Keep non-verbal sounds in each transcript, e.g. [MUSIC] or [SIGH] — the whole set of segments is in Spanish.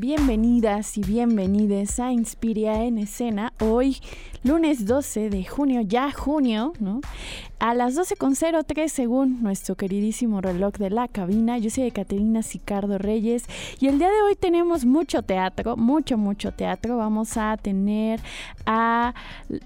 Bienvenidas y bienvenides a Inspiria en Escena. Hoy, lunes 12 de junio, ya junio, ¿no? A las 12.03 según nuestro queridísimo reloj de la cabina. Yo soy Caterina Sicardo Reyes y el día de hoy tenemos mucho teatro, mucho, mucho teatro. Vamos a tener a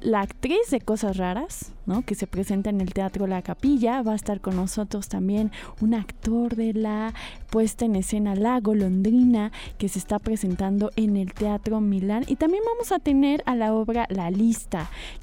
la actriz de Cosas Raras, ¿no? que se presenta en el Teatro La Capilla. Va a estar con nosotros también un actor de la puesta en escena La Golondrina que se está presentando en el Teatro Milán. Y también vamos a tener a la obra La Lista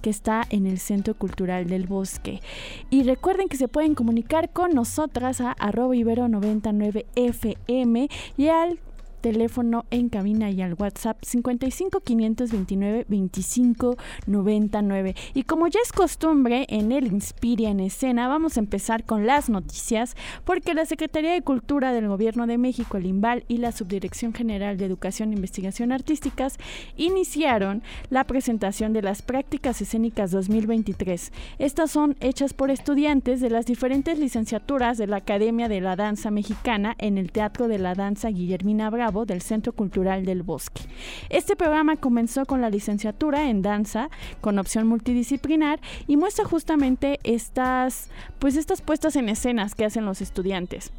que está en el Centro Cultural del Bosque. Y recuerden que se pueden comunicar con nosotras a arroba ibero99fm y al teléfono en cabina y al WhatsApp 55 529 25 99. Y como ya es costumbre en el Inspiria en escena, vamos a empezar con las noticias porque la Secretaría de Cultura del Gobierno de México, el IMBAL y la Subdirección General de Educación e Investigación Artísticas iniciaron la presentación de las prácticas escénicas 2023. Estas son hechas por estudiantes de las diferentes licenciaturas de la Academia de la Danza Mexicana en el Teatro de la Danza Guillermina Bravo del Centro Cultural del Bosque. Este programa comenzó con la licenciatura en danza con opción multidisciplinar y muestra justamente estas, pues estas puestas en escenas que hacen los estudiantes.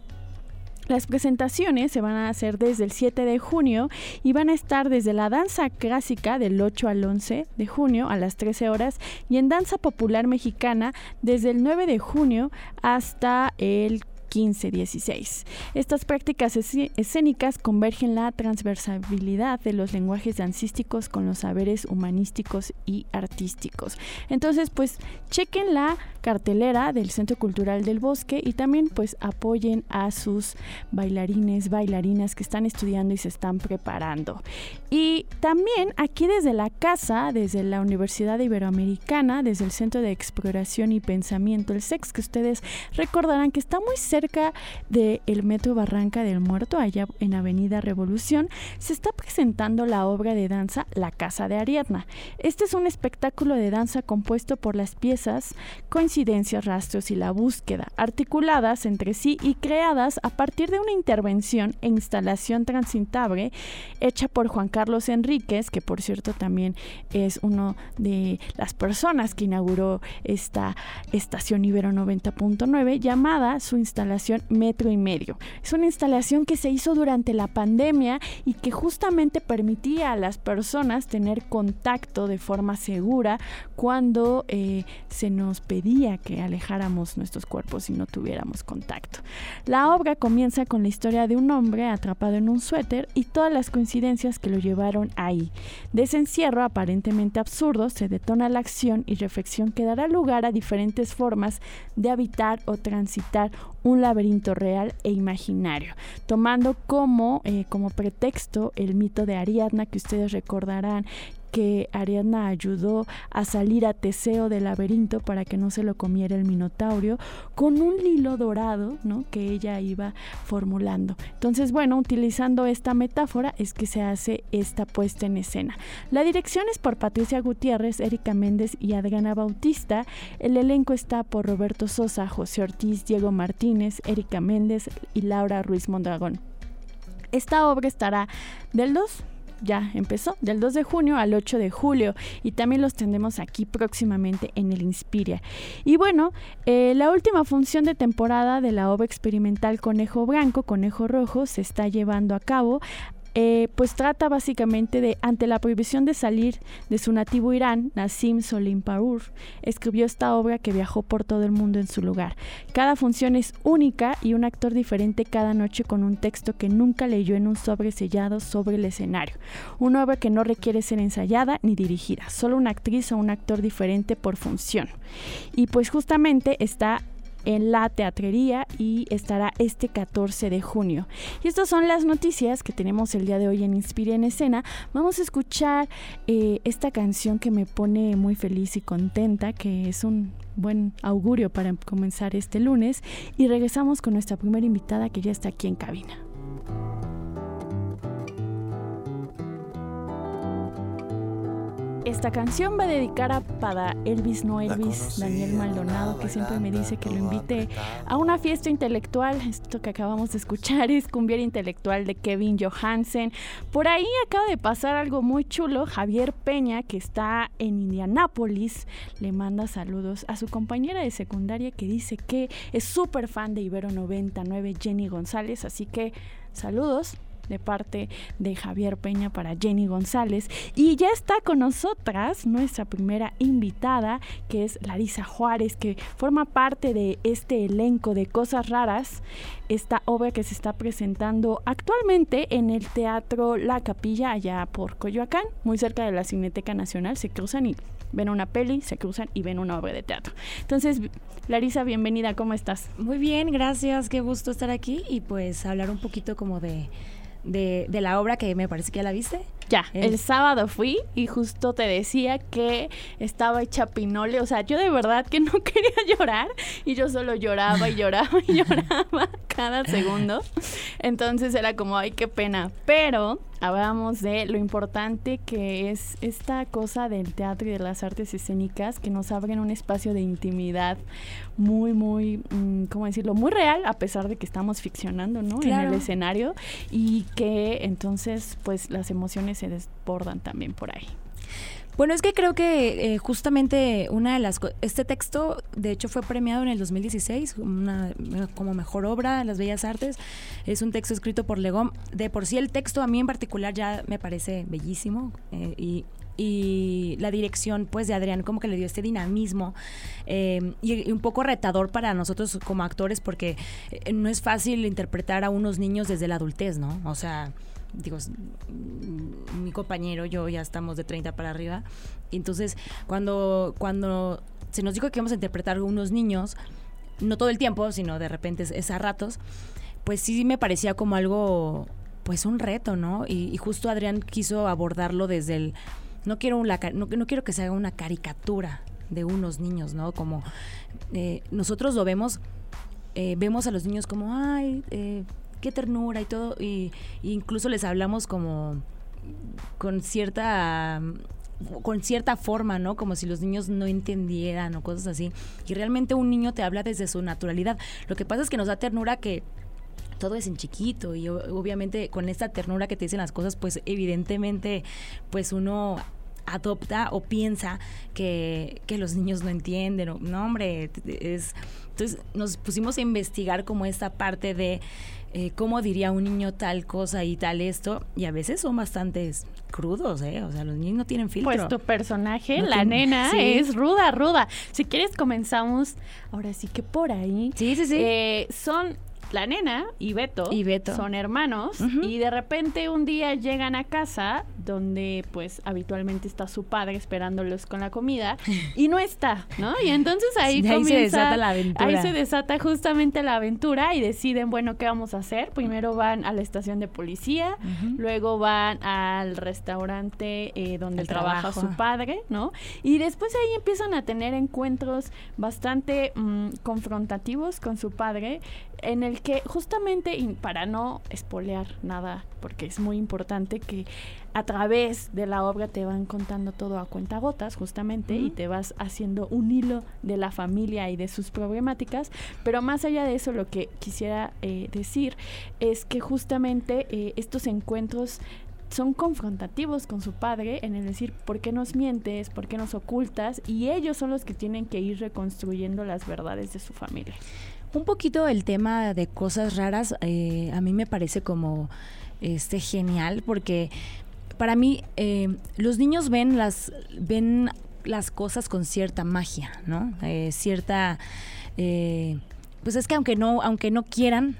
Las presentaciones se van a hacer desde el 7 de junio y van a estar desde la danza clásica del 8 al 11 de junio a las 13 horas y en danza popular mexicana desde el 9 de junio hasta el 15-16. Estas prácticas escénicas convergen la transversalidad de los lenguajes dancísticos con los saberes humanísticos y artísticos. Entonces, pues chequen la cartelera del Centro Cultural del Bosque y también pues apoyen a sus bailarines, bailarinas que están estudiando y se están preparando. Y también aquí desde la casa, desde la Universidad Iberoamericana, desde el Centro de Exploración y Pensamiento, el SEX, que ustedes recordarán que está muy cerca del Metro Barranca del Muerto, allá en Avenida Revolución, se está presentando la obra de danza La Casa de Ariadna. Este es un espectáculo de danza compuesto por las piezas coincidencias, rastros y la búsqueda, articuladas entre sí y creadas a partir de una intervención e instalación transitable hecha por Juan Carlos Enríquez, que por cierto también es uno de las personas que inauguró esta estación Ibero 90.9, llamada su instalación Metro y Medio. Es una instalación que se hizo durante la pandemia y que justamente permitía a las personas tener contacto de forma segura cuando eh, se nos pedía que alejáramos nuestros cuerpos y no tuviéramos contacto. La obra comienza con la historia de un hombre atrapado en un suéter y todas las coincidencias que lo llevaron ahí. De ese encierro aparentemente absurdo se detona la acción y reflexión que dará lugar a diferentes formas de habitar o transitar un laberinto real e imaginario, tomando como, eh, como pretexto el mito de Ariadna que ustedes recordarán que Ariadna ayudó a salir a Teseo del laberinto para que no se lo comiera el Minotaurio con un hilo dorado, ¿no? Que ella iba formulando. Entonces, bueno, utilizando esta metáfora es que se hace esta puesta en escena. La dirección es por Patricia Gutiérrez, Erika Méndez y Adriana Bautista. El elenco está por Roberto Sosa, José Ortiz, Diego Martínez, Erika Méndez y Laura Ruiz Mondragón. Esta obra estará del 2 ya empezó, del 2 de junio al 8 de julio y también los tendremos aquí próximamente en el Inspiria. Y bueno, eh, la última función de temporada de la obra experimental Conejo Blanco, Conejo Rojo se está llevando a cabo eh, pues trata básicamente de, ante la prohibición de salir de su nativo Irán, Nassim Solimparur escribió esta obra que viajó por todo el mundo en su lugar. Cada función es única y un actor diferente cada noche con un texto que nunca leyó en un sobre sellado sobre el escenario. Una obra que no requiere ser ensayada ni dirigida, solo una actriz o un actor diferente por función. Y pues justamente está en la teatrería y estará este 14 de junio. Y estas son las noticias que tenemos el día de hoy en Inspire en Escena. Vamos a escuchar eh, esta canción que me pone muy feliz y contenta, que es un buen augurio para comenzar este lunes. Y regresamos con nuestra primera invitada que ya está aquí en cabina. Esta canción va a dedicar a para Elvis no Elvis, Daniel Maldonado, que siempre me dice que lo invite a una fiesta intelectual. Esto que acabamos de escuchar es Cumbier Intelectual de Kevin Johansen. Por ahí acaba de pasar algo muy chulo. Javier Peña, que está en Indianápolis, le manda saludos a su compañera de secundaria que dice que es súper fan de Ibero 99, Jenny González. Así que saludos de parte de Javier Peña para Jenny González. Y ya está con nosotras nuestra primera invitada, que es Larisa Juárez, que forma parte de este elenco de Cosas Raras, esta obra que se está presentando actualmente en el Teatro La Capilla, allá por Coyoacán, muy cerca de la Cineteca Nacional. Se cruzan y ven una peli, se cruzan y ven una obra de teatro. Entonces, Larisa, bienvenida, ¿cómo estás? Muy bien, gracias, qué gusto estar aquí y pues hablar un poquito como de de, de, la obra que me parece que ya la viste. Ya, el sábado fui y justo te decía que estaba hecha pinole, o sea, yo de verdad que no [LAUGHS] quería llorar y yo solo lloraba y lloraba y [LAUGHS] lloraba cada segundo. Entonces era como, ay, qué pena. Pero hablamos de lo importante que es esta cosa del teatro y de las artes escénicas que nos abren un espacio de intimidad muy, muy, mm, ¿cómo decirlo? Muy real, a pesar de que estamos ficcionando, ¿no? En el escenario y que entonces, pues las emociones se desbordan también por ahí. Bueno, es que creo que eh, justamente una de las este texto de hecho fue premiado en el 2016 una, como mejor obra de las bellas artes. Es un texto escrito por Legón. De por sí el texto a mí en particular ya me parece bellísimo eh, y y la dirección pues de Adrián como que le dio este dinamismo eh, y, un poco retador para nosotros como actores porque no es fácil interpretar a unos niños desde la adultez, ¿no? O sea, digo, mi compañero, yo ya estamos de 30 para arriba. Entonces, cuando, cuando se nos dijo que íbamos a interpretar a unos niños, no todo el tiempo, sino de repente es, a ratos, pues sí me parecía como algo, pues un reto, ¿no? Y, justo Adrián quiso abordarlo desde el, no quiero, no, no, quiero que se haga una caricatura de unos niños, ¿no? Como eh, nosotros lo vemos, eh, vemos a los niños como, ay, eh, qué ternura y todo, y, incluso les hablamos como con cierta con cierta forma, ¿no? Como si los niños no entendieran o cosas así. Y realmente un niño te habla desde su naturalidad. Lo que pasa es que nos da ternura que todo es en chiquito y obviamente con esta ternura que te dicen las cosas, pues evidentemente pues uno adopta o piensa que, que los niños no entienden o no hombre es entonces nos pusimos a investigar como esta parte de eh, cómo diría un niño tal cosa y tal esto, y a veces son bastante crudos, ¿eh? O sea, los niños no tienen filtro. Pues tu personaje, la nena, es ruda, ruda. Si quieres comenzamos, ahora sí que por ahí. Sí, sí, sí. Eh, son la nena y Beto, y Beto. son hermanos y de repente un día llegan a casa donde pues habitualmente está su padre esperándolos con la comida [LAUGHS] y no está, ¿no? Y entonces ahí [LAUGHS] comienza, se desata la aventura. Ahí se desata justamente la aventura y deciden, bueno, ¿qué vamos a hacer? Primero van a la estación de policía, luego van al restaurante eh, donde trabaja su padre, ¿no? Y después ahí empiezan a tener encuentros bastante mm, confrontativos con su padre en el que justamente, y para no espolear nada, porque es muy importante que a través de la obra te van contando todo a cuentagotas, justamente, y te vas haciendo un hilo de la familia y de sus problemáticas. Pero más allá de eso, lo que quisiera eh, decir es que justamente eh, estos encuentros son confrontativos con su padre en el decir por qué nos mientes, por qué nos ocultas, y ellos son los que tienen que ir reconstruyendo las verdades de su familia. Un poquito el tema de cosas raras eh, a mí me parece como este genial porque para mí eh, los niños ven las ven las cosas con cierta magia, ¿no? Eh, cierta pues es que aunque no aunque no quieran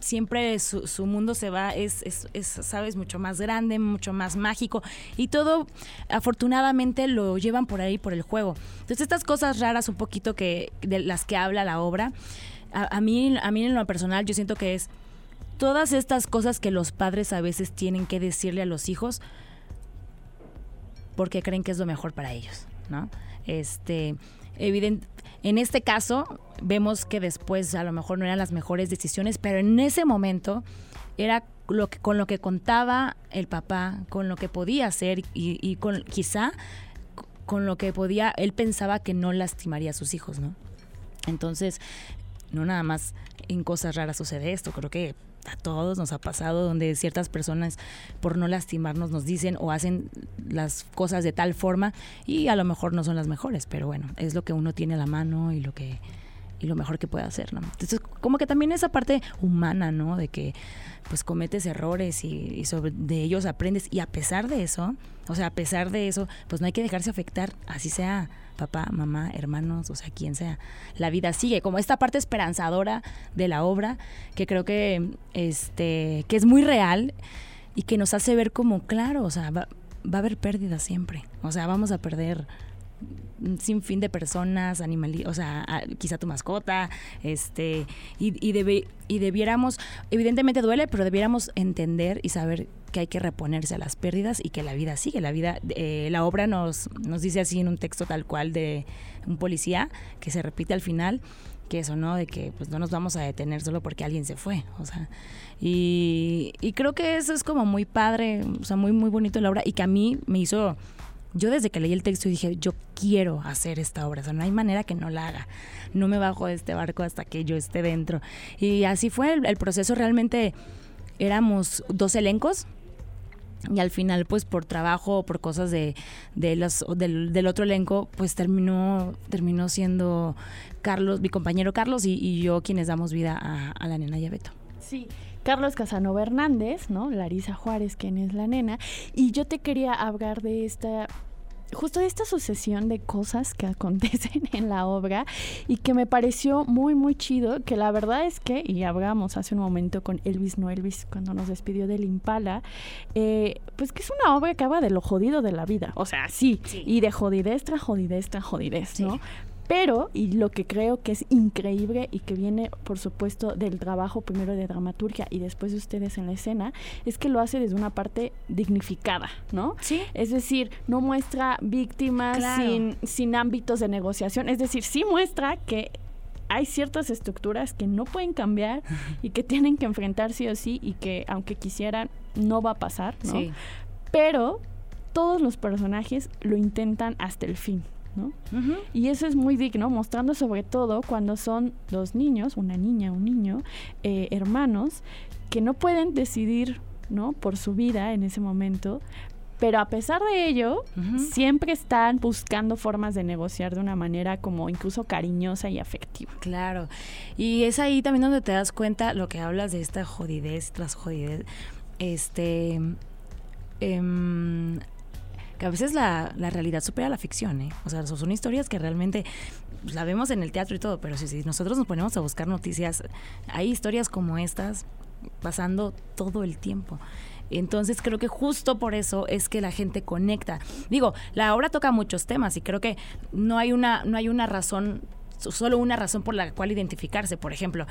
siempre su, su mundo se va, es, es, es, sabes, mucho más grande, mucho más mágico y todo afortunadamente lo llevan por ahí, por el juego. Entonces estas cosas raras un poquito que de las que habla la obra, a, mí, a mí en lo personal yo siento que es todas estas cosas que los padres a veces tienen que decirle a los hijos porque creen que es lo mejor para ellos, ¿no? Este, evidente, en este caso vemos que después a lo mejor no eran las mejores decisiones, pero en ese momento era lo que, con lo que contaba el papá, con lo que podía hacer y, y con quizá con lo que podía, él pensaba que no lastimaría a sus hijos, ¿no? Entonces, no nada más en cosas raras sucede esto, creo que a todos nos ha pasado donde ciertas personas por no lastimarnos nos dicen o hacen las cosas de tal forma y a lo mejor no son las mejores, pero bueno, es lo que uno tiene a la mano y lo que y lo mejor que puede hacer, ¿no? Entonces, como que también esa parte humana, ¿no? De que pues cometes errores y, y, sobre de ellos aprendes y a pesar de eso, o sea, a pesar de eso, pues no hay que dejarse afectar, así sea papá, mamá, hermanos, o sea, quien sea. La vida sigue, como esta parte esperanzadora de la obra, que creo que, este, que es muy real y que nos hace ver como, claro, o sea, va, va a haber pérdidas siempre. O sea, vamos a perder sin fin de personas, animales, o sea, quizá tu mascota, este, y, y, y debiéramos, evidentemente duele, pero debiéramos entender y saber que hay que reponerse a las pérdidas y que la vida sigue. La vida, eh, la obra nos, nos dice así en un texto tal cual de un policía que se repite al final que eso, ¿no? De que pues no nos vamos a detener solo porque alguien se fue, o sea, y, y creo que eso es como muy padre, o sea, muy, muy bonito la obra y que a mí me hizo yo desde que leí el texto dije, yo quiero hacer esta obra, o sea, no hay manera que no la haga. No me bajo de este barco hasta que yo esté dentro. Y así fue el, el proceso, realmente éramos dos elencos, y al final pues por trabajo por cosas de, de los del, del, otro elenco pues terminó terminó siendo Carlos mi compañero Carlos y, y yo quienes damos vida a, a la nena y a Beto sí Carlos Casanova Hernández, ¿no? Larisa Juárez, quien es la nena. Y yo te quería hablar de esta justo de esta sucesión de cosas que acontecen [LAUGHS] en la obra y que me pareció muy muy chido que la verdad es que y hablamos hace un momento con Elvis no Elvis cuando nos despidió del Impala eh, pues que es una obra que habla de lo jodido de la vida o sea sí, sí. y de jodidez tras jodidez tras jodidez sí. Pero, y lo que creo que es increíble y que viene, por supuesto, del trabajo primero de dramaturgia y después de ustedes en la escena, es que lo hace desde una parte dignificada, ¿no? Sí. Es decir, no muestra víctimas claro. sin, sin ámbitos de negociación. Es decir, sí muestra que hay ciertas estructuras que no pueden cambiar y que tienen que enfrentar sí o sí y que aunque quisieran no va a pasar, ¿no? Sí. Pero todos los personajes lo intentan hasta el fin. ¿No? Uh -huh. Y eso es muy digno, mostrando sobre todo cuando son dos niños, una niña, un niño, eh, hermanos, que no pueden decidir, ¿no? Por su vida en ese momento, pero a pesar de ello, uh -huh. siempre están buscando formas de negociar de una manera como incluso cariñosa y afectiva. Claro. Y es ahí también donde te das cuenta lo que hablas de esta jodidez tras jodidez. Este. Eh, a veces la, la, realidad supera la ficción, ¿eh? O sea, son historias que realmente pues, la vemos en el teatro y todo, pero si, nosotros nos ponemos a buscar noticias, hay historias como estas pasando todo el tiempo. Entonces creo que justo por eso es que la gente conecta. Digo, la obra toca muchos temas y creo que no hay una, no hay una razón, solo una razón por la cual identificarse. Por ejemplo,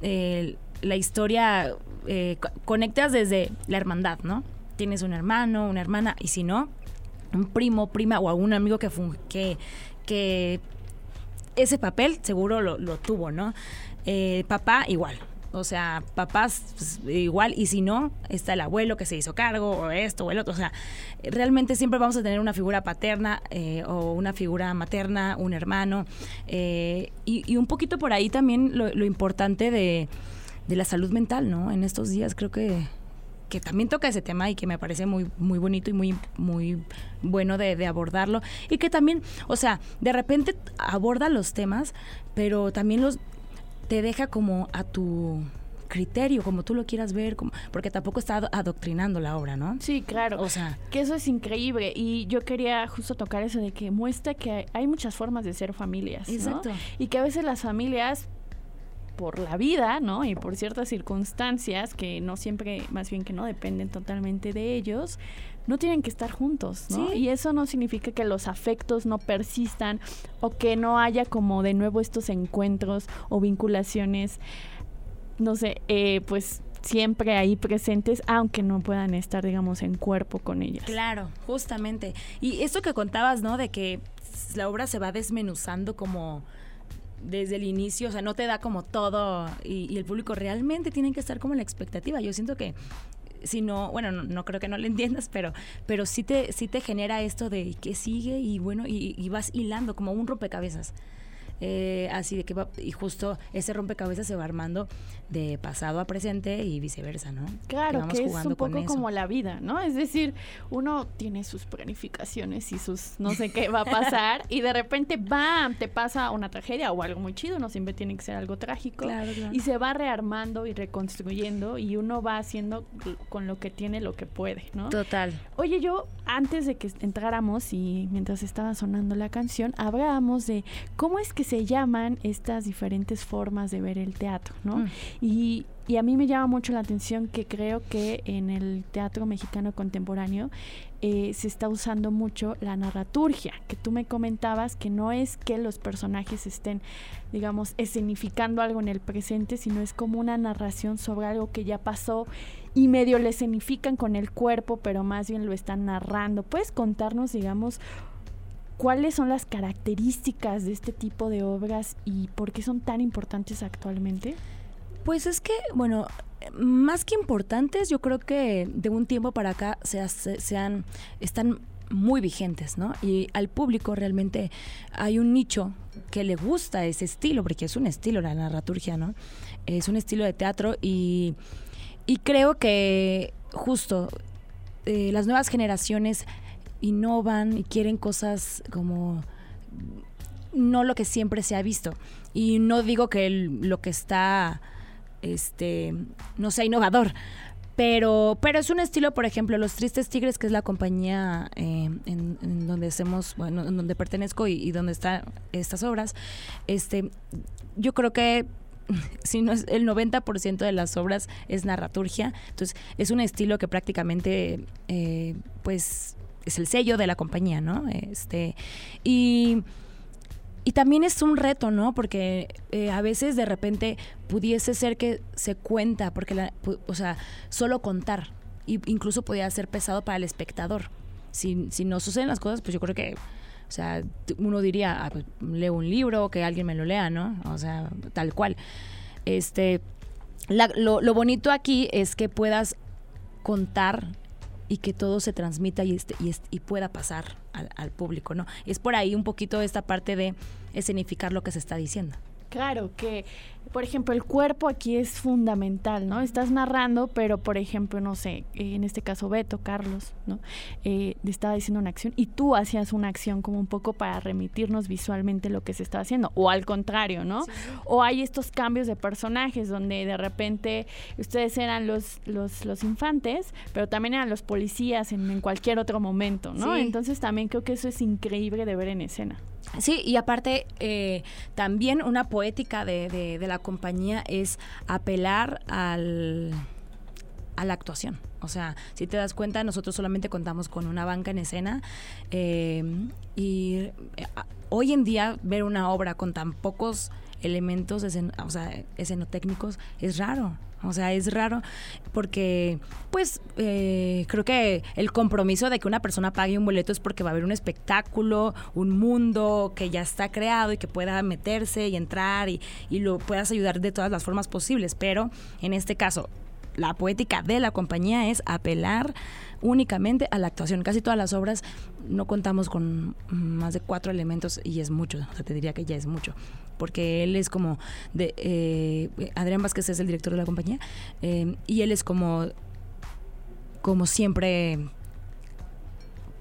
la historia eh, conectas desde la hermandad, ¿no? Tienes un hermano, una hermana, y si no, un primo, prima o algún amigo que, que, que ese papel seguro lo, lo tuvo, ¿no? Eh, papá igual. O sea, papás pues, igual, y si no, está el abuelo que se hizo cargo, o esto, o el otro. O sea, realmente siempre vamos a tener una figura paterna eh, o una figura materna, un hermano. Eh, y, y, un poquito por ahí también lo, lo importante de, de la salud mental, ¿no? En estos días creo que que también toca ese tema y que me parece muy, muy bonito y muy, muy bueno de, de, abordarlo. Y que también, o sea, de repente aborda los temas, pero también los te deja como a tu criterio, como tú lo quieras ver, como, porque tampoco está adoctrinando la obra, ¿no? Sí, claro. O sea, que eso es increíble y yo quería justo tocar eso de que muestra que hay muchas formas de ser familias, Exacto. ¿no? Y que a veces las familias por la vida, ¿no? Y por ciertas circunstancias que no siempre, más bien que no dependen totalmente de ellos, no tienen que estar juntos, ¿no? Y eso no significa que los afectos no persistan o que no haya como de nuevo estos encuentros o vinculaciones, no sé, eh, pues siempre ahí presentes, aunque no puedan estar, digamos, en cuerpo con ellas. Claro, justamente. Y esto que contabas, ¿no? De que la obra se va desmenuzando como desde el inicio, o sea, no te da como todo y, el público realmente tiene que estar como en la expectativa. Yo siento que si no, bueno, no, creo que no lo [LAUGHS] entiendas, pero, pero sí te, sí te genera esto de que sigue y bueno, y, y vas hilando como un rompecabezas. Eh, así de que va, y justo ese rompecabezas se va armando de pasado a presente y viceversa, ¿no? Claro, que, es un poco como la vida, ¿no? Es decir, uno tiene sus planificaciones y sus no sé qué va a pasar y de repente, ¡bam!, te pasa una tragedia o algo muy chido, no siempre tiene que ser algo trágico y se va rearmando y reconstruyendo y uno va haciendo con lo que tiene lo que puede, ¿no? Total. Oye, yo antes de que entráramos y mientras estaba sonando la canción, hablábamos de cómo es que se llaman estas diferentes formas de ver el teatro, ¿no? Mm. Y, y, a mí me llama mucho la atención que creo que en el teatro mexicano contemporáneo eh, se está usando mucho la narraturgia, que tú me comentabas que no es que los personajes estén, digamos, escenificando algo en el presente, sino es como una narración sobre algo que ya pasó y medio le escenifican con el cuerpo, pero más bien lo están narrando. ¿Puedes contarnos, digamos, ¿Cuáles son las características de este tipo de obras y por qué son tan importantes actualmente? Pues es que, bueno, más que importantes, yo creo que de un tiempo para acá se, sean, están muy vigentes, ¿no? Y al público realmente hay un nicho que le gusta ese estilo, porque es un estilo la narraturgia, ¿no? Es un estilo de teatro y, creo que justo eh, las nuevas generaciones innovan y quieren cosas como no lo que siempre se ha visto. Y no digo que lo que está este no sea innovador, pero, pero es un estilo, por ejemplo, Los Tristes Tigres, que es la compañía eh, en, donde hacemos, bueno, en donde pertenezco y, y, donde están estas obras, este, yo creo que [LAUGHS] si no es el 90% de las obras es narraturgia, entonces es un estilo que prácticamente, eh, pues, es el sello de la compañía, ¿no? Este, y, y también es un reto, ¿no? Porque eh, a veces de repente pudiese ser que se cuenta, porque, la, o sea, solo contar, y incluso podría ser pesado para el espectador. Si, si no suceden las cosas, pues yo creo que, o sea, uno diría, ah, pues, leo un libro, que alguien me lo lea, ¿no? O sea, tal cual. Este, lo, lo bonito aquí es que puedas contar y que todo se transmita y, este, y, y pueda pasar al, al, público, ¿no? Es por ahí un poquito esta parte de escenificar lo que se está diciendo. Claro, que por ejemplo, el cuerpo aquí es fundamental, ¿no? Estás narrando, pero por ejemplo, no sé, en este caso Beto, Carlos, ¿no? Eh, estaba diciendo una acción y tú hacías una acción como un poco para remitirnos visualmente lo que se está haciendo, o al contrario, ¿no? O hay estos cambios de personajes donde de repente ustedes eran los, los, los infantes, pero también eran los policías en, en cualquier otro momento, ¿no? Entonces también creo que eso es increíble de ver en escena. Sí, y aparte eh, también una poética de, de, la compañía es apelar al, a la actuación. O sea, si te das cuenta, nosotros solamente contamos con una banca en escena eh, y eh, hoy en día ver una obra con tan pocos elementos o sea, escenotécnicos es raro. O sea, es raro porque, pues, eh, creo que el compromiso de que una persona pague un boleto es porque va a haber un espectáculo, un mundo que ya está creado y que pueda meterse y entrar y, y lo puedas ayudar de todas las formas posibles. Pero en este caso, la poética de la compañía es apelar únicamente a la actuación. Casi todas las obras no contamos con más de cuatro elementos y es mucho, o sea, te diría que ya es mucho porque él es como de eh, Adrián Vázquez es el director de la compañía eh, y él es como como siempre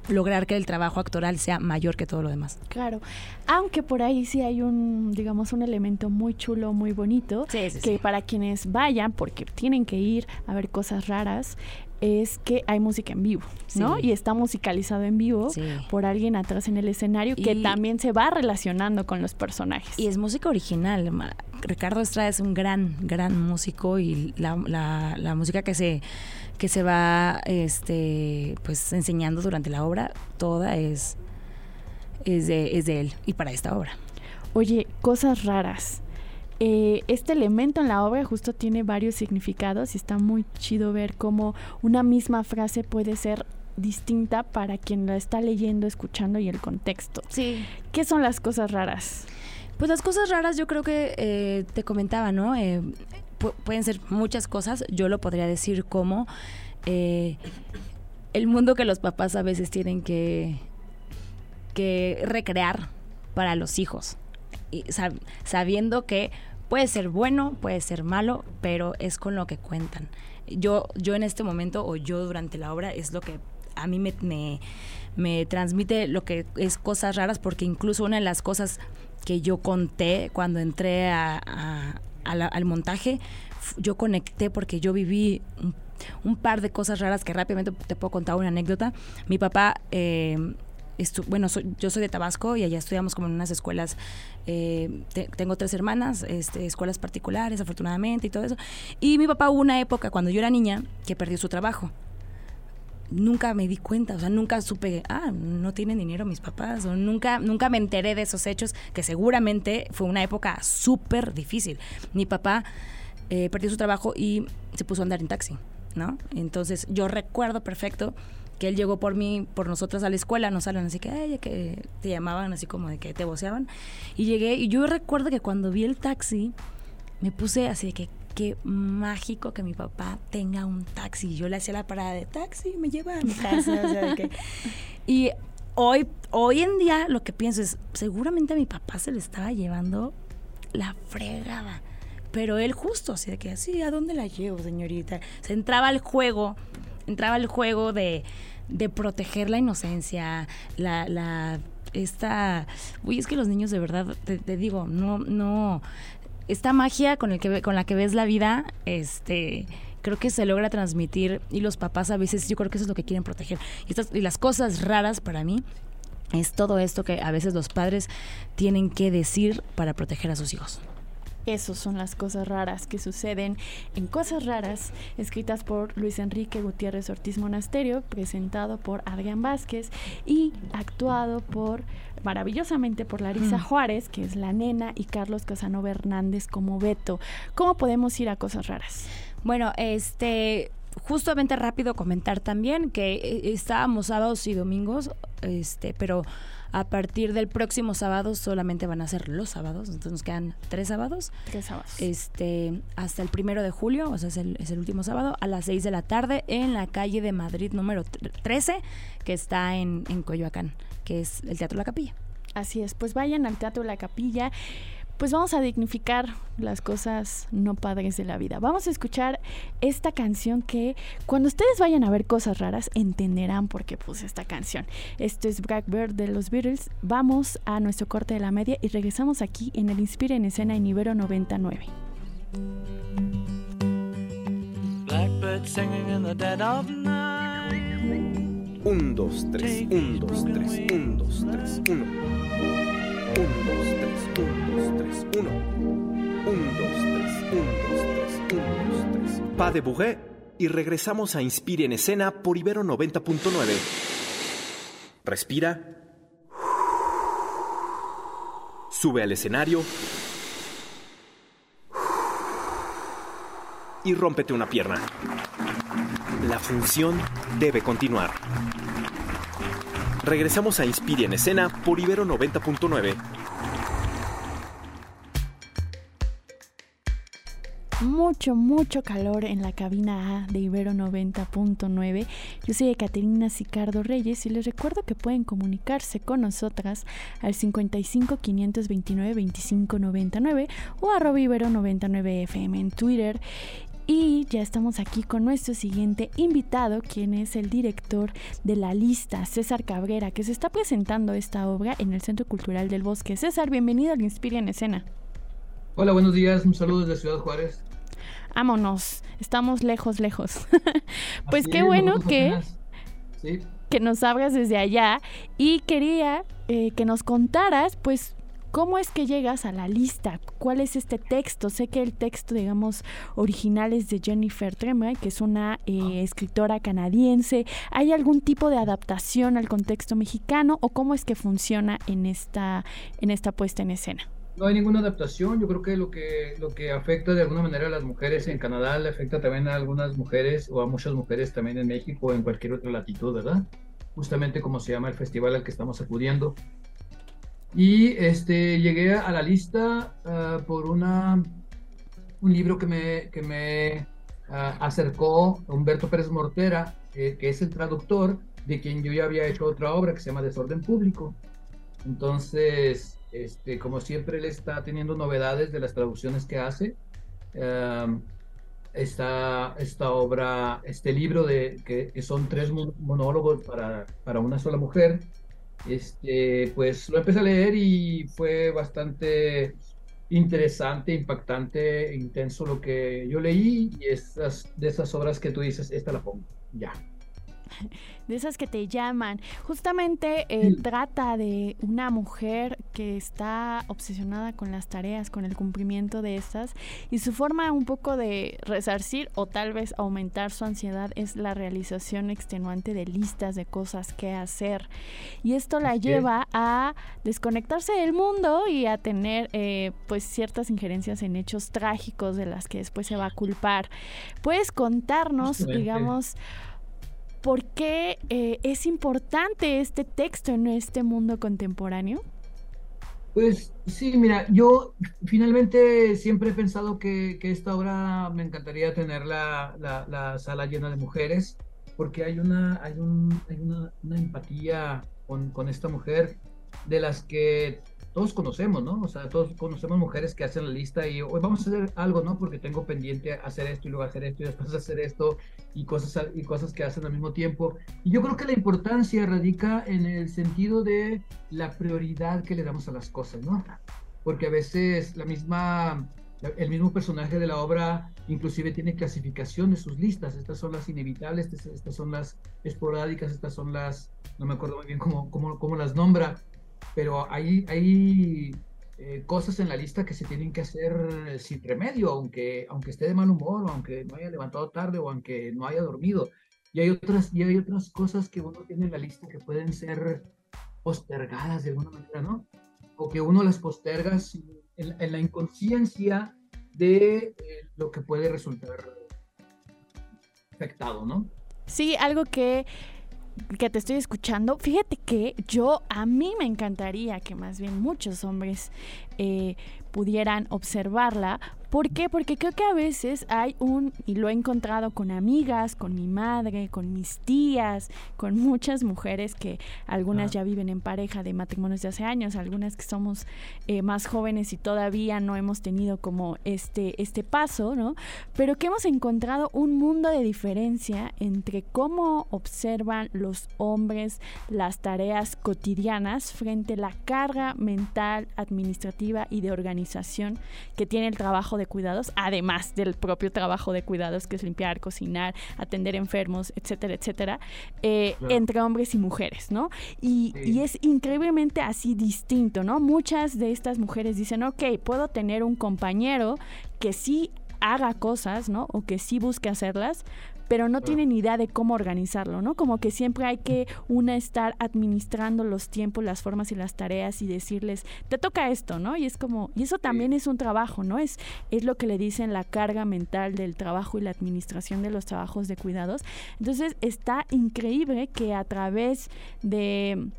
lograr que el trabajo actoral sea mayor que todo lo demás. Claro, aunque por ahí sí hay un, digamos, un elemento muy chulo, muy bonito, que para quienes vayan, porque tienen que ir a ver cosas raras, es que hay música en vivo, ¿no? Sí. Y está musicalizado en vivo Sí. por alguien atrás en el escenario que también se va relacionando con los personajes. Y es música original. Ricardo Estrada es un gran, gran músico y la, la- la música que se, que se va este, pues, enseñando durante la obra, toda es, es, de, es de él y para esta obra. Oye, cosas raras. Eh, este elemento en la obra justo tiene varios significados y está muy chido ver cómo una misma frase puede ser distinta para quien la está leyendo, escuchando y el contexto. Sí. ¿Qué son las cosas raras? Pues las cosas raras yo creo que eh, te comentaba, ¿no? Eh, pueden ser muchas cosas. Yo lo podría decir como eh, el mundo que los papás a veces tienen que, que recrear para los hijos. Y sab- sabiendo que puede ser bueno, puede ser malo, pero es con lo que cuentan. Yo, yo en este momento, o yo durante la obra, es lo que a mí me, me, transmite lo que es cosas raras, porque incluso una de las cosas que yo conté cuando entré a- a la- al montaje, yo conecté porque yo viví un, par de cosas raras que rápidamente te puedo contar una anécdota. Mi papá, eh, bueno, soy- yo soy de Tabasco y allá estudiamos como en unas escuelas, eh, te- tengo tres hermanas, este, escuelas particulares afortunadamente y todo eso. Y mi papá hubo una época cuando yo era niña que perdió su trabajo nunca me di cuenta, o sea, nunca supe, ah, no tienen dinero mis papás, o nunca, nunca me enteré de esos hechos, que seguramente fue una época súper difícil. Mi papá eh, perdió su trabajo y se puso a andar en taxi, ¿no? Entonces yo recuerdo perfecto que él llegó por mí, por nosotras a la escuela, nos salen así que, ay, que te llamaban así como de que te voceaban. Y llegué, y yo recuerdo que cuando vi el taxi, me puse así de que qué mágico que mi papá tenga un taxi. Yo le hacía la parada de taxi, me lleva a mi casa. o sea, que- [LAUGHS] y hoy, hoy en día lo que pienso es, seguramente a mi papá se le estaba llevando la fregada. Pero él justo, así de que, así, ¿a dónde la llevo, señorita? Se entraba al juego, entraba al juego de, de proteger la inocencia, la, la, esta, uy, es que los niños de verdad, te, te digo, no, no, esta magia con, el que, con la que ves la vida, este, creo que se logra transmitir y los papás a veces, yo creo que eso es lo que quieren proteger. Y, estas, y las cosas raras para mí es todo esto que a veces los padres tienen que decir para proteger a sus hijos. Esas son las cosas raras que suceden en Cosas Raras, escritas por Luis Enrique Gutiérrez Ortiz Monasterio, presentado por Adrián Vázquez y actuado por maravillosamente por Larisa Juárez, que es la nena, y Carlos Casanova Hernández como Beto. ¿Cómo podemos ir a Cosas Raras? Bueno, este, justamente rápido comentar también que eh, estábamos sábados y domingos, este, pero a partir del próximo sábado solamente van a ser los sábados, entonces nos quedan tres sábados, Tres sábados. este, hasta el primero de julio, o sea, es el, es el último sábado, a las seis de la tarde en la calle de Madrid número tre- 13, que está en, en Coyoacán, que es el Teatro La Capilla. Así es, pues vayan al Teatro La Capilla. Pues vamos a dignificar las cosas no padres de la vida. Vamos a escuchar esta canción que cuando ustedes vayan a ver cosas raras entenderán por qué puse esta canción. Esto es Blackbird de los Beatles. Vamos a nuestro corte de la media y regresamos aquí en el Inspira en Escena en Ibero 99. Blackbird singing in the dead of night. 1, 2, 3, 1, 2, 3, 1, 2, 3, 1. 1, 2, 3, 1, 2, 3, 1. 1, 2, 3, 1, 2, 3, 1, 2, 3. Pa de Bourré y regresamos a Inspire en Escena por Ibero 90.9. Respira. Sube al escenario. Y rómpete una pierna. La función debe continuar. Regresamos a Inspire en Escena por Ibero 90.9. Mucho, mucho calor en la cabina A de Ibero 90.9. Yo soy Caterina Sicardo Reyes y les recuerdo que pueden comunicarse con nosotras al 55 529 25 99 o arroba Ibero 99 FM en Twitter. Y ya estamos aquí con nuestro siguiente invitado, quien es el director de la lista, César Cabrera, que se está presentando esta obra en el Centro Cultural del Bosque. César, bienvenido al Inspira en Escena. Hola, buenos días. Un saludo desde Ciudad Juárez. vámonos, estamos lejos, lejos. [LAUGHS] pues qué bueno que, que nos abras desde allá y quería eh, que nos contaras, pues, ¿Cómo es que llegas a la lista? ¿Cuál es este texto? Sé que el texto, digamos, original es de Jennifer Tremblay, que es una eh, ah. escritora canadiense. ¿Hay algún tipo de adaptación al contexto mexicano o cómo es que funciona en esta, en esta puesta en escena? No hay ninguna adaptación. Yo creo que lo que lo que afecta de alguna manera a las mujeres en Canadá le afecta también a algunas mujeres o a muchas mujeres también en México o en cualquier otra latitud, ¿verdad? Justamente como se llama el festival al que estamos acudiendo. Y este, llegué a la lista ah, por una, un libro que me, que me uh, acercó Humberto Pérez Mortera, eh, que es el traductor de quien yo ya había hecho otra obra que se llama Desorden Público. Entonces, este, como siempre, él está teniendo novedades de las traducciones que hace. Uh, esta, esta obra, este libro de que, que son tres monólogos para, para una sola mujer, este, pues lo empecé a leer y fue bastante interesante, impactante, intenso lo que yo leí y esas, de esas obras que tú dices, esta la pongo, ya. [LAUGHS] de esas que te llaman. Justamente eh, trata de una mujer que está obsesionada con las tareas, con el cumplimiento de estas, y su forma un poco de resarcir o tal vez aumentar su ansiedad es la realización extenuante de listas de cosas que hacer. Y esto la lleva a desconectarse del mundo y a tener eh, pues ciertas injerencias en hechos trágicos de las que después se va a culpar. ¿Puedes contarnos, digamos, ¿por qué eh, es importante este texto en este mundo contemporáneo? Pues sí, mira, yo finalmente siempre he pensado que, esta obra me encantaría tener la, la, sala llena de mujeres, porque hay una, hay un, hay una empatía con, con, esta mujer de las que todos conocemos, ¿no? O sea, todos conocemos mujeres que hacen la lista y hoy vamos a hacer algo, ¿no? Porque tengo pendiente hacer esto y luego hacer esto y después hacer esto y cosas, y cosas que hacen al mismo tiempo. Y yo creo que la importancia radica en el sentido de la prioridad que le damos a las cosas, ¿no? Porque a veces la misma, el mismo personaje de la obra inclusive tiene clasificación de sus listas. Estas son las inevitables, estas, son las esporádicas, estas son las, no me acuerdo muy bien cómo, cómo, cómo las nombra pero hay, hay eh, cosas en la lista que se tienen que hacer sin remedio, aunque, aunque esté de mal humor, o aunque no haya levantado tarde, o aunque no haya dormido. Y hay otras, y hay otras cosas que uno tiene en la lista que pueden ser postergadas de alguna manera, ¿no? O que uno las posterga en, la inconsciencia de eh, lo que puede resultar afectado, ¿no? Sí, algo que que te estoy escuchando, fíjate que yo a mí me encantaría que más bien muchos hombres eh, pudieran observarla ¿Por qué? Porque creo que a veces hay un, y lo he encontrado con amigas, con mi madre, con mis tías, con muchas mujeres que algunas ya viven en pareja de matrimonios de hace años, algunas que somos eh, más jóvenes y todavía no hemos tenido como este, este paso, ¿no? Pero que hemos encontrado un mundo de diferencia entre cómo observan los hombres las tareas cotidianas frente a la carga mental, administrativa y de organización que tiene el trabajo de cuidados, además del propio trabajo de cuidados que es limpiar, cocinar, atender enfermos, etcétera, etcétera, eh, entre hombres y mujeres, ¿no? Y, y, es increíblemente así distinto, ¿no? Muchas de estas mujeres dicen, ok, puedo tener un compañero que sí haga cosas, ¿no? O que sí busque hacerlas, pero no tienen idea de cómo organizarlo, ¿no? Como que siempre hay que una estar administrando los tiempos, las formas y las tareas y decirles, te toca esto, ¿no? Y es como, y eso también es un trabajo, ¿no? Es, es lo que le dicen la carga mental del trabajo y la administración de los trabajos de cuidados. Entonces está increíble que a través de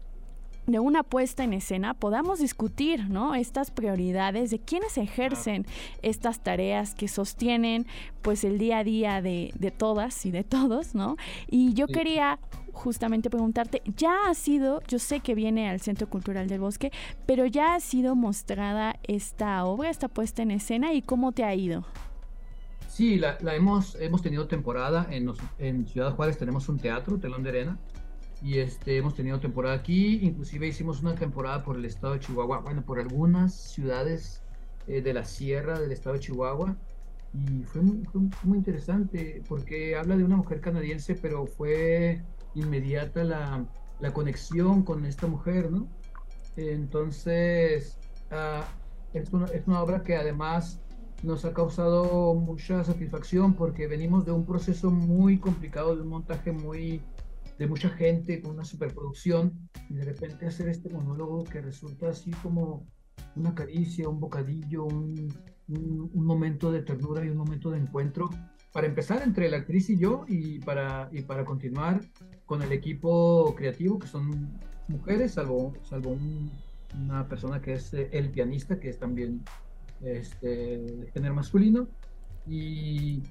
de una puesta en escena podamos discutir ¿no? estas prioridades de quienes ejercen estas tareas que sostienen pues el día a día de, de todas y de todos, ¿no? Y yo quería justamente preguntarte, ya ha sido, yo sé que viene al Centro Cultural del Bosque, pero ya ha sido mostrada esta obra, esta puesta en escena y cómo te ha ido. Sí, la, hemos, hemos tenido temporada en, en Ciudad Juárez, tenemos un teatro, Telón de Arena, y este, hemos tenido temporada aquí, inclusive hicimos una temporada por el estado de Chihuahua, bueno, por algunas ciudades eh, de la sierra del estado de Chihuahua. y fue muy, interesante porque habla de una mujer canadiense, pero fue inmediata la, la conexión con esta mujer, ¿no? Entonces, uh, es, una, es una obra que además nos ha causado mucha satisfacción porque venimos de un proceso muy complicado, de un montaje muy de mucha gente con una superproducción y de repente hacer este monólogo que resulta así como una caricia, un bocadillo, un, un, momento de ternura y un momento de encuentro para empezar entre la actriz y yo y para, y para continuar con el equipo creativo que son mujeres, salvo, salvo una persona que es eh, el pianista, que es también este, de género masculino. Y,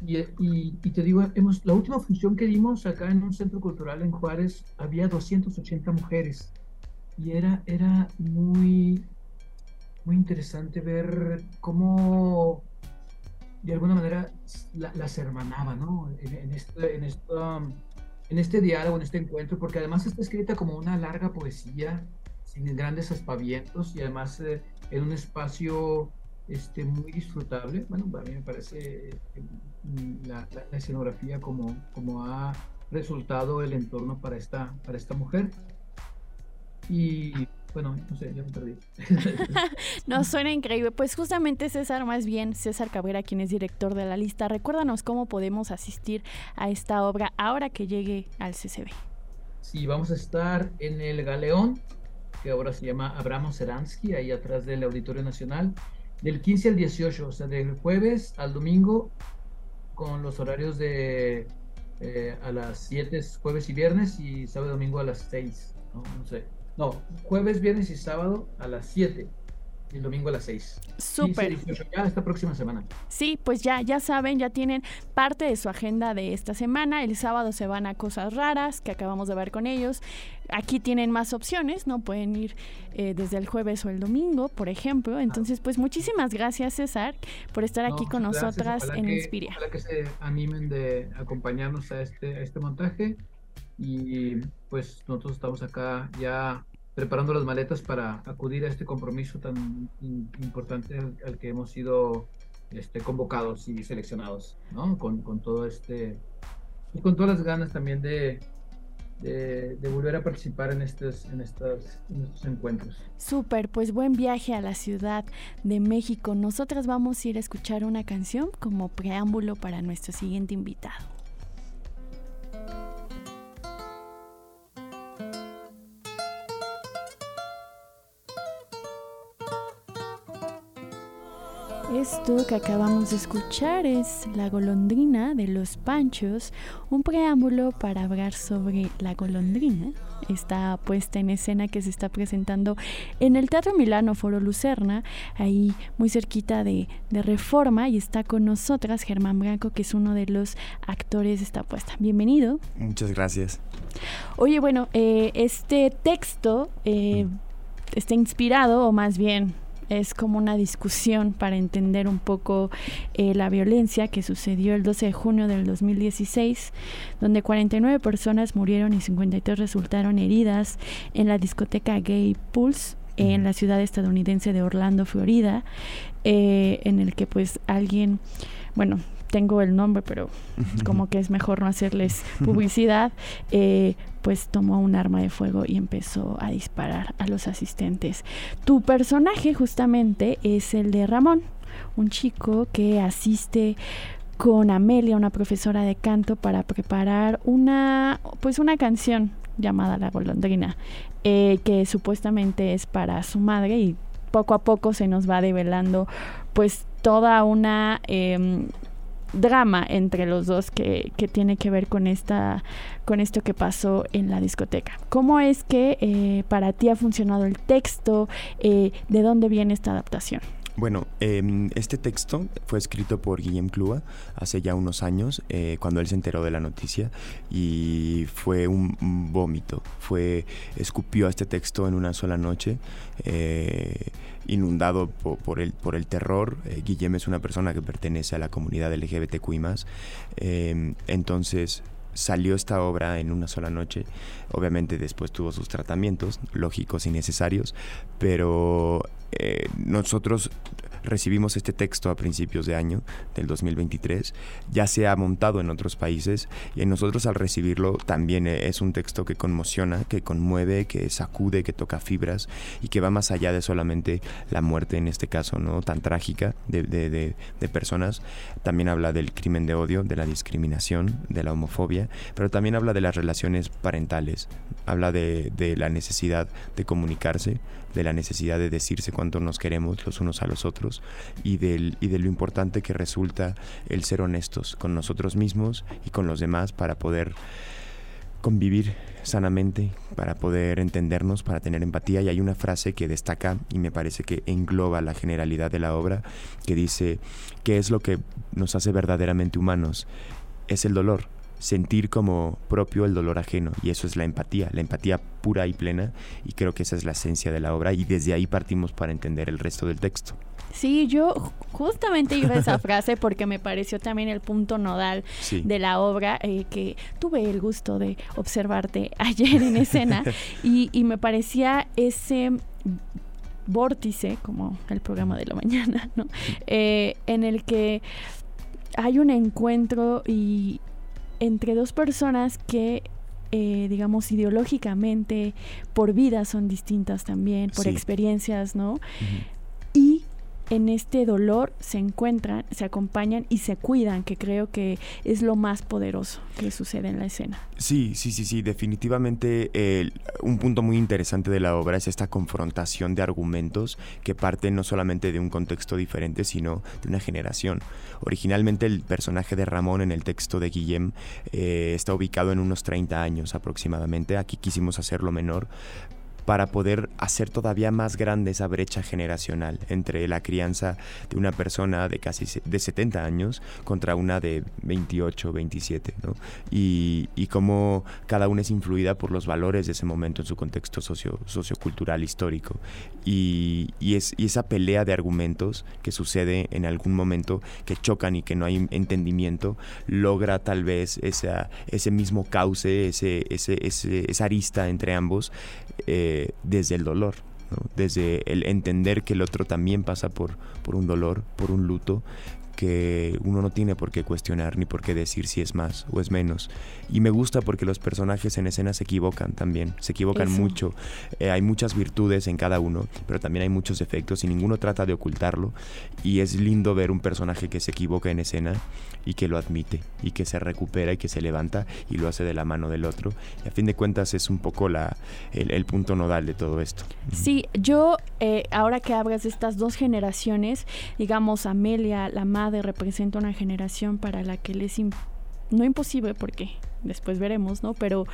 y, te digo, hemos, la última función que dimos acá en un centro cultural en Juárez, había 280 mujeres. Y era, era muy, muy interesante ver cómo de alguna manera las hermanaba, ¿no? En, en, este, en, en este diálogo, en este encuentro, porque además está escrita como una larga poesía, sin grandes aspavientos y además eh, en un espacio este, muy disfrutable. Bueno, a mí me parece mm, la, la, escenografía como, como ha resultado el entorno para esta, para esta mujer. Y bueno, no sé, ya me perdí. [LAUGHS] [LAUGHS] no, suena increíble. Pues justamente César, más bien César Cabrera, quien es director de la lista, recuérdanos cómo podemos asistir a esta obra ahora que llegue al CCB. Sí, vamos a estar en el Galeón, que ahora se llama Abramo Seransky, ahí atrás del Auditorio Nacional, del 15 al 18, o sea, del jueves al domingo, con los horarios de eh, a las 7 jueves y viernes y sábado y domingo a las 6, no, no sé. No, jueves, viernes y sábado a las 7 y el domingo a las 6. Súper. Ya esta próxima semana. Sí, pues ya, ya saben, ya tienen parte de su agenda de esta semana. El sábado se van a cosas raras que acabamos de ver con ellos. Aquí tienen más opciones, ¿no? Pueden ir eh, desde el jueves o el domingo, por ejemplo. Entonces, pues muchísimas gracias, César, por estar aquí con nosotras en Inspiria. Ojalá que se animen de acompañarnos a este, a este montaje. Y pues nosotros estamos acá ya preparando las maletas para acudir a este compromiso tan importante al, que hemos sido este, convocados y seleccionados, ¿no? Con, con todo este, y con todas las ganas también de, de, volver a participar en estos, en, estos, en estos encuentros. Súper, pues buen viaje a la Ciudad de México. Nosotras vamos a ir a escuchar una canción como preámbulo para nuestro siguiente invitado. Esto que acabamos de escuchar es La golondrina de los Panchos, un preámbulo para hablar sobre la golondrina, esta puesta en escena que se está presentando en el Teatro Milano Foro Lucerna, ahí muy cerquita de, Reforma, y está con nosotras Germán Branco, que es uno de los actores de esta puesta. Bienvenido. Muchas gracias. Oye, bueno, eh, este texto eh, mm. está inspirado, o más bien es como una discusión para entender un poco eh, la violencia que sucedió el 12 de junio del 2016, donde 49 personas murieron y 53 resultaron heridas en la discoteca Gay Pulse en la ciudad estadounidense de Orlando, Florida, eh, en el que pues alguien, bueno, tengo el nombre, pero como que es mejor no hacerles [LAUGHS] publicidad, eh, pues tomó un arma de fuego y empezó a disparar a los asistentes. Tu personaje justamente es el de Ramón, un chico que asiste con Amelia, una profesora de canto, para preparar una, pues una canción llamada La Golondrina, eh, que supuestamente es para su madre y poco a poco se nos va develando pues toda una em, drama entre los dos que, que, tiene que ver con esta con esto que pasó en la discoteca. ¿Cómo es que eh, para ti ha funcionado el texto? Eh, ¿De dónde viene esta adaptación? Bueno, em, este texto fue escrito por Guillem Clua hace ya unos años, eh, cuando él se enteró de la noticia, y fue un, vómito. Fue, escupió este texto en una sola noche, inundado por, el, por el terror. Eh, Guillem es una persona que pertenece a la comunidad LGBTQI. Em, entonces salió esta obra en una sola noche. Obviamente después tuvo sus tratamientos lógicos y necesarios, pero eh, nosotros recibimos este texto a principios de año del 2023, ya se ha montado en otros países y nosotros al recibirlo también eh, es un texto que conmociona, que conmueve, que sacude, que toca fibras y que va más allá de solamente la muerte en este caso, ¿no? Tan trágica de, de, de, personas. También habla del crimen de odio, de la discriminación, de la homofobia, pero también habla de las relaciones parentales, habla de, de la necesidad de comunicarse, de la necesidad de decirse cuánto nos queremos los unos a los otros y, del, y de lo importante que resulta el ser honestos con nosotros mismos y con los demás para poder convivir sanamente, para poder entendernos, para tener empatía. Y hay una frase que destaca y me parece que engloba la generalidad de la obra, que dice, ¿qué es lo que nos hace verdaderamente humanos? Es el dolor sentir como propio el dolor ajeno y eso es la empatía, la empatía pura y plena y creo que esa es la esencia de la obra y desde ahí partimos para entender el resto del texto. Sí, yo justamente iba a esa [LAUGHS] frase porque me pareció también el punto nodal de la obra, eh, que tuve el gusto de observarte [LAUGHS] ayer en escena y, y me parecía ese vórtice, como el programa de la mañana, ¿no? Eh, en el que hay un encuentro y, entre dos personas que eh, digamos, ideológicamente, por vida son distintas también, por experiencias, ¿no? En este dolor se encuentran, se acompañan y se cuidan, que creo que es lo más poderoso que sucede en la escena. Sí, sí, sí, sí, definitivamente un punto muy interesante de la obra es esta confrontación de argumentos que parten no solamente de un contexto diferente, sino de una generación. Originalmente el personaje de Ramón en el texto de Guillem eh, está ubicado en unos 30 años aproximadamente, aquí quisimos hacerlo menor, para poder hacer todavía más grande esa brecha generacional entre la crianza de una persona de casi de 70 años contra una de 28, 27, ¿no? Y, y cómo cada una es influida por los valores de ese momento en su contexto socio, sociocultural histórico. Y, y, es, y esa pelea de argumentos que sucede en algún momento que chocan y que no hay entendimiento, logra tal vez esa, ese mismo cauce, ese, ese, ese esa arista entre ambos. Eh, desde el dolor, desde el entender que el otro también pasa por, por un dolor, por un luto, que uno no tiene por qué cuestionar ni por qué decir si es más o es menos. Y me gusta porque los personajes en escena se equivocan también, se equivocan mucho. Eh, hay muchas virtudes en cada uno, pero también hay muchos defectos y ninguno trata de ocultarlo. Y es lindo ver un personaje que se equivoca en escena y que lo admite y que se recupera y que se levanta y lo hace de la mano del otro. Y a fin de cuentas es un poco la, el, punto nodal de todo esto. Sí, yo eh, ahora que hablas de estas dos generaciones, digamos Amelia, la madre, representa una generación para la que le es no imposible porque después veremos, ¿no? Pero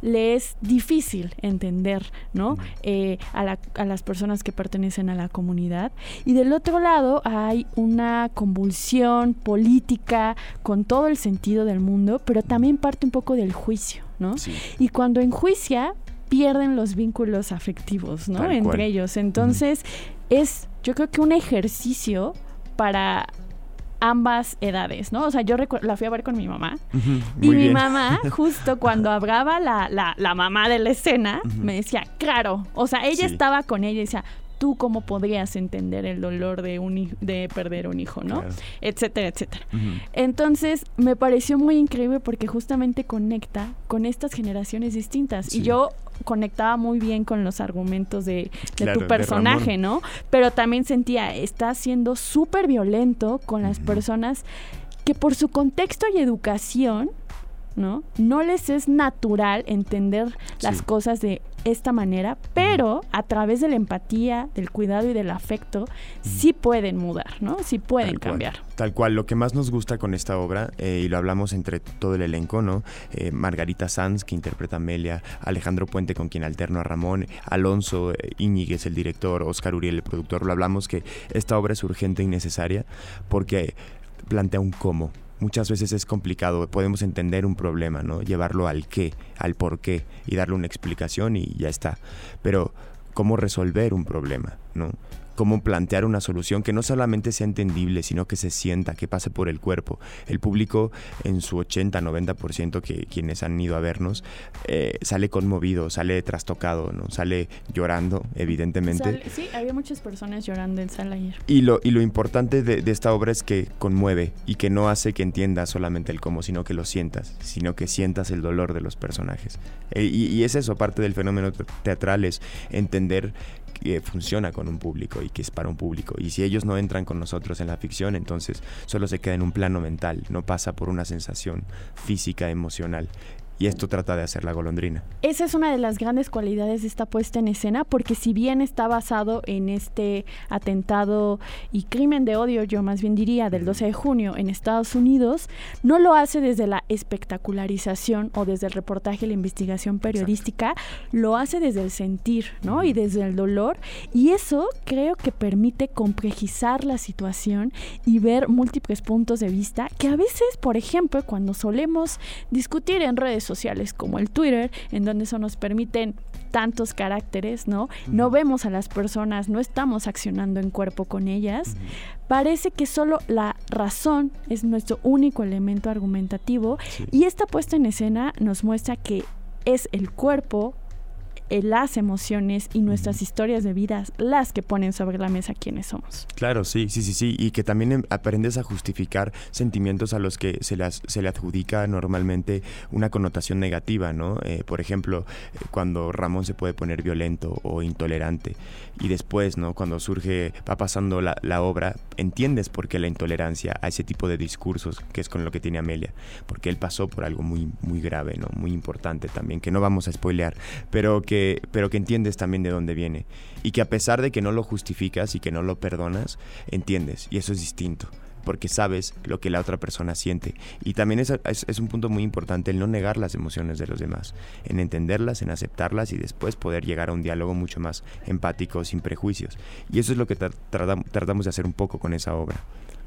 le es difícil entender, ¿no? Eh, a, a, las personas que pertenecen a la comunidad. Y del otro lado hay una convulsión política con todo el sentido del mundo, pero también parte un poco del juicio, ¿no? Y cuando enjuicia, pierden los vínculos afectivos, ¿no? Entre ellos. Entonces, es, yo creo que un ejercicio para ambas edades, ¿no? O sea, yo la fui a ver con mi mamá y mi mamá, [LAUGHS] justo cuando hablaba la, la, mamá de la escena, me decía, claro, o sea, ella estaba con ella y decía, tú cómo podrías entender el dolor de, un, de perder un hijo, ¿no? Etcétera, etcétera. Entonces, me pareció muy increíble porque justamente conecta con estas generaciones distintas. Y yo conectaba muy bien con los argumentos de, tu personaje, ¿no? Pero también sentía, está siendo súper violento con las personas que por su contexto y educación, ¿no? No les es natural entender las cosas de esta manera, pero a través de la empatía, del cuidado y del afecto, sí pueden mudar, ¿no? Sí pueden cambiar. tal cual, lo que más nos gusta con esta obra, eh, y lo hablamos entre todo el elenco, ¿no? Eh, Margarita Sanz, que interpreta a Amelia, Alejandro Puente, con quien alterno a Ramón, Alonso eh, Íñiguez, el director, Oscar Uriel, el productor, lo hablamos que esta obra es urgente y necesaria porque plantea un cómo, muchas veces es complicado. Podemos entender un problema, ¿no? Llevarlo al qué, al por qué y darle una explicación y ya está. Pero, ¿cómo resolver un problema, ¿no? Cómo plantear una solución que no solamente sea entendible, sino que se sienta, que pase por el cuerpo. El público en su 80-90% que quienes han ido a vernos eh, sale conmovido, sale trastocado, ¿no? sale llorando, evidentemente. sí, había muchas personas llorando en sala ayer. Y lo, y lo importante de, esta obra es que conmueve y que no hace que entiendas solamente el cómo, sino que lo sientas, sino que sientas el dolor de los personajes. Eh, y, y es eso, parte del fenómeno teatral, es entender que funciona con un público y que es para un público. Y si ellos no entran con nosotros en la ficción, entonces solo se queda en un plano mental, no pasa por una sensación física, emocional y esto trata de hacer la golondrina. Esa es una de las grandes cualidades de esta puesta en escena, porque si bien está basado en este atentado y crimen de odio, yo más bien diría, del 12 de junio en Estados Unidos, no lo hace desde la espectacularización o desde el reportaje y la investigación periodística, lo hace desde el sentir, ¿no? Y desde el dolor, y eso creo que permite complejizar la situación y ver múltiples puntos de vista que a veces, por ejemplo, cuando solemos discutir en redes sociales como el Twitter, en donde eso nos permiten tantos caracteres, ¿no? No vemos a las personas, no estamos accionando en cuerpo con ellas. Parece que solo la razón es nuestro único elemento argumentativo y esta puesta en escena nos muestra que es el cuerpo las emociones y nuestras historias de vida las que ponen sobre la mesa quiénes somos. Claro, sí, sí, sí, sí. Y que también em, aprendes a justificar sentimientos a los que se, las, se le adjudica normalmente una connotación negativa, ¿no? Eh, por ejemplo, eh, cuando Ramón se puede poner violento o intolerante. Y después, ¿no? Cuando surge, va pasando la, la obra, entiendes por qué la intolerancia a ese tipo de discursos, que es con lo que tiene Amelia. Porque él pasó por algo muy, muy grave, ¿no? Muy importante también, que no vamos a spoilear, pero que pero que entiendes también de dónde viene. Y que a pesar de que no lo justificas y que no lo perdonas, entiendes. Y eso es distinto porque sabes lo que la otra persona siente. Y también es, es, un punto muy importante el no negar las emociones de los demás, en entenderlas, en aceptarlas y después poder llegar a un diálogo mucho más empático, sin prejuicios. Y eso es lo que tratamos de hacer un poco con esa obra.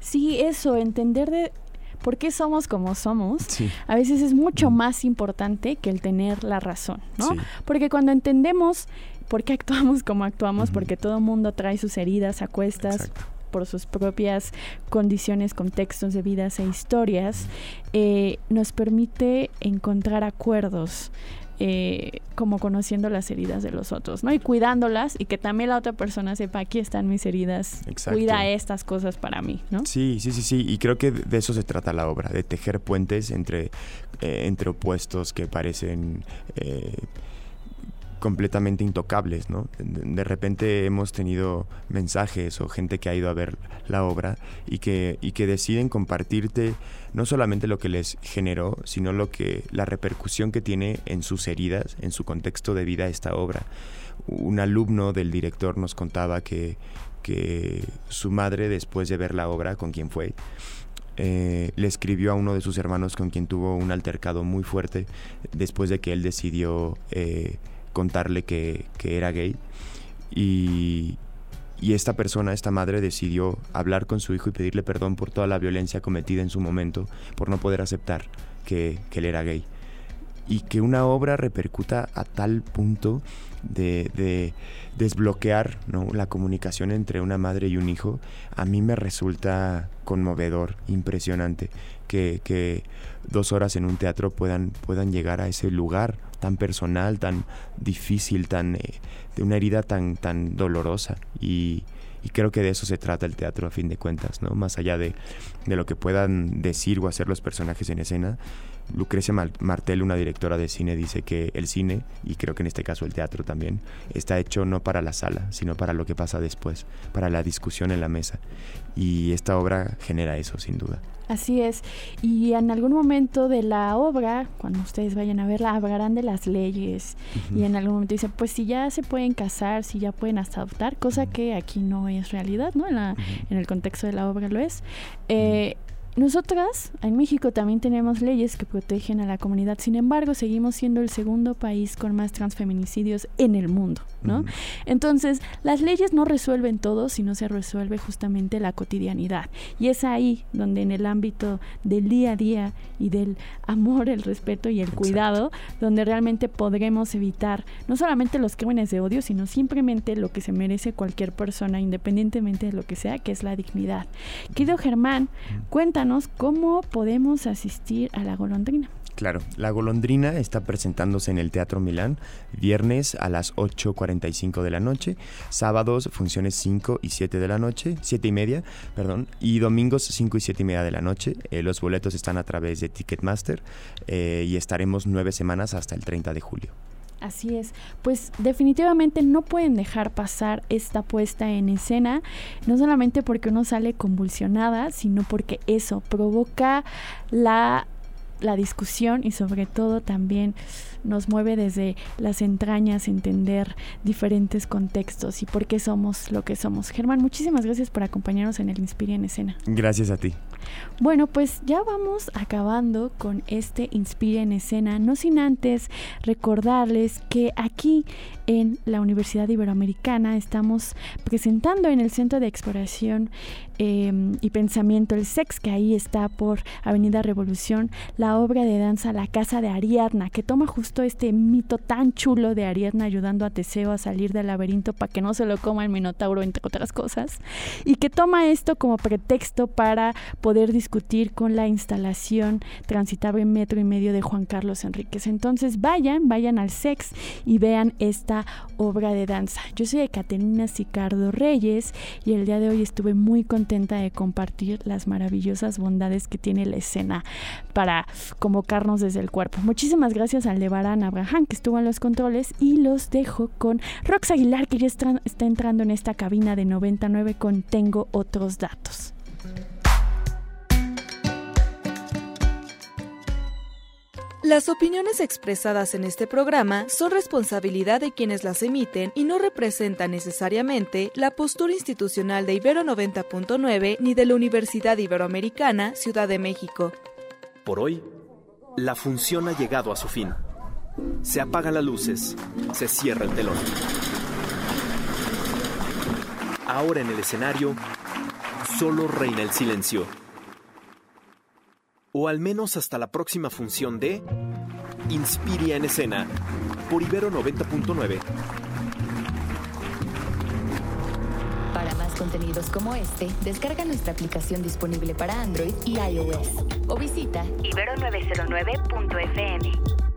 Sí, eso, entender de, por qué somos como somos, a veces es mucho más importante que el tener la razón, ¿no? Porque cuando entendemos por qué actuamos como actuamos, porque todo mundo trae sus heridas a cuestas, por sus propias condiciones, contextos de vidas e historias, eh, nos permite encontrar acuerdos. Eh, como conociendo las heridas de los otros, ¿no? Y cuidándolas y que también la otra persona sepa, aquí están mis heridas, cuida estas cosas para mí, ¿no? Sí, sí, sí, sí, y creo que de eso se trata la obra, de tejer puentes entre, eh, entre opuestos que parecen... Eh, completamente intocables, ¿no? De repente hemos tenido mensajes o gente que ha ido a ver la obra y que, y que deciden compartirte no solamente lo que les generó, sino lo que la repercusión que tiene en sus heridas, en su contexto de vida esta obra. Un alumno del director nos contaba que, que su madre, después de ver la obra, con quien fue, eh, le escribió a uno de sus hermanos con quien tuvo un altercado muy fuerte después de que él decidió eh, contarle que, era gay. Y, esta persona, esta madre, decidió hablar con su hijo y pedirle perdón por toda la violencia cometida en su momento, por no poder aceptar que, él era gay. Y que una obra repercuta a tal punto de, desbloquear la comunicación entre una madre y un hijo, a mí me resulta conmovedor, impresionante, que, que dos horas en un teatro puedan, puedan llegar a ese lugar tan personal, tan difícil, tan eh, de una herida tan, tan dolorosa. Y, creo que de eso se trata el teatro a fin de cuentas, ¿no? Más allá de, de lo que puedan decir o hacer los personajes en escena. Lucrecia Martel, una directora de cine, dice que el cine, y creo que en este caso el teatro también, está hecho no para la sala, sino para lo que pasa después, para la discusión en la mesa. Y esta obra genera eso, sin duda. Así es. Y en algún momento de la obra, cuando ustedes vayan a verla, hablarán de las leyes. Y en algún momento dicen, pues si ya se pueden casar, si ya pueden hasta adoptar, cosa que aquí no es realidad, ¿no? En, la, en el contexto de la obra lo es. Eh, nosotras en México también tenemos leyes que protegen a la comunidad, sin embargo seguimos siendo el segundo país con más transfeminicidios en el mundo, ¿no? Entonces, las leyes no resuelven todo, sino se resuelve justamente la cotidianidad. Y es ahí donde en el ámbito del día a día y del amor, el respeto y el cuidado, donde realmente podremos evitar no solamente los crímenes de odio, sino simplemente lo que se merece cualquier persona, independientemente de lo que sea, que es la dignidad. Querido Germán, cuéntanos cómo podemos asistir a la golondrina. Claro, La Golondrina está presentándose en el Teatro Milán, viernes a las 8.45 de la noche, sábados funciones 5 y 7 de la noche, 7 y media, perdón, y domingos 5 y 7 y media de la noche. Eh, los boletos están a través de Ticketmaster eh, y estaremos nueve semanas hasta el 30 de julio. Así es, pues definitivamente no pueden dejar pasar esta puesta en escena, no solamente porque uno sale convulsionada, sino porque eso provoca la la discusión y sobre todo también nos mueve desde las entrañas entender diferentes contextos y por qué somos lo que somos. Germán, muchísimas gracias por acompañarnos en el Inspira en Escena. Gracias a ti. Bueno, pues ya vamos acabando con este Inspira en Escena, no sin antes recordarles que aquí en la Universidad Iberoamericana estamos presentando en el Centro de Exploración em, y Pensamiento, el SEX, que ahí está por Avenida Revolución, la obra de danza La Casa de Ariadna, que toma justo este mito tan chulo de Ariadna ayudando a Teseo a salir del laberinto para que no se lo coma el Minotauro, entre otras cosas, y que toma esto como pretexto para poder con la instalación transitable metro y medio de Juan Carlos Enríquez. Entonces vayan, vayan al SEX y vean esta obra de danza. Yo soy Caterina Sicardo Reyes y el día de hoy estuve muy contenta de compartir las maravillosas bondades que tiene la escena para convocarnos desde el cuerpo. Muchísimas gracias al Levarán Abraham que estuvo en los controles y los dejo con Rox Aguilar que ya está, está entrando en esta cabina de 99 con Tengo otros datos. Las opiniones expresadas en este programa son responsabilidad de quienes las emiten y no representan necesariamente la postura institucional de Ibero 90.9 ni de la Universidad Iberoamericana Ciudad de México. Por hoy, la función ha llegado a su fin. Se apagan las luces, se cierra el telón. Ahora en el escenario, solo reina el silencio o al menos hasta la próxima función de Inspiria en escena por Ibero 90.9. Para más contenidos como este, descarga nuestra aplicación disponible para Android y iOS o visita ibero909.fm.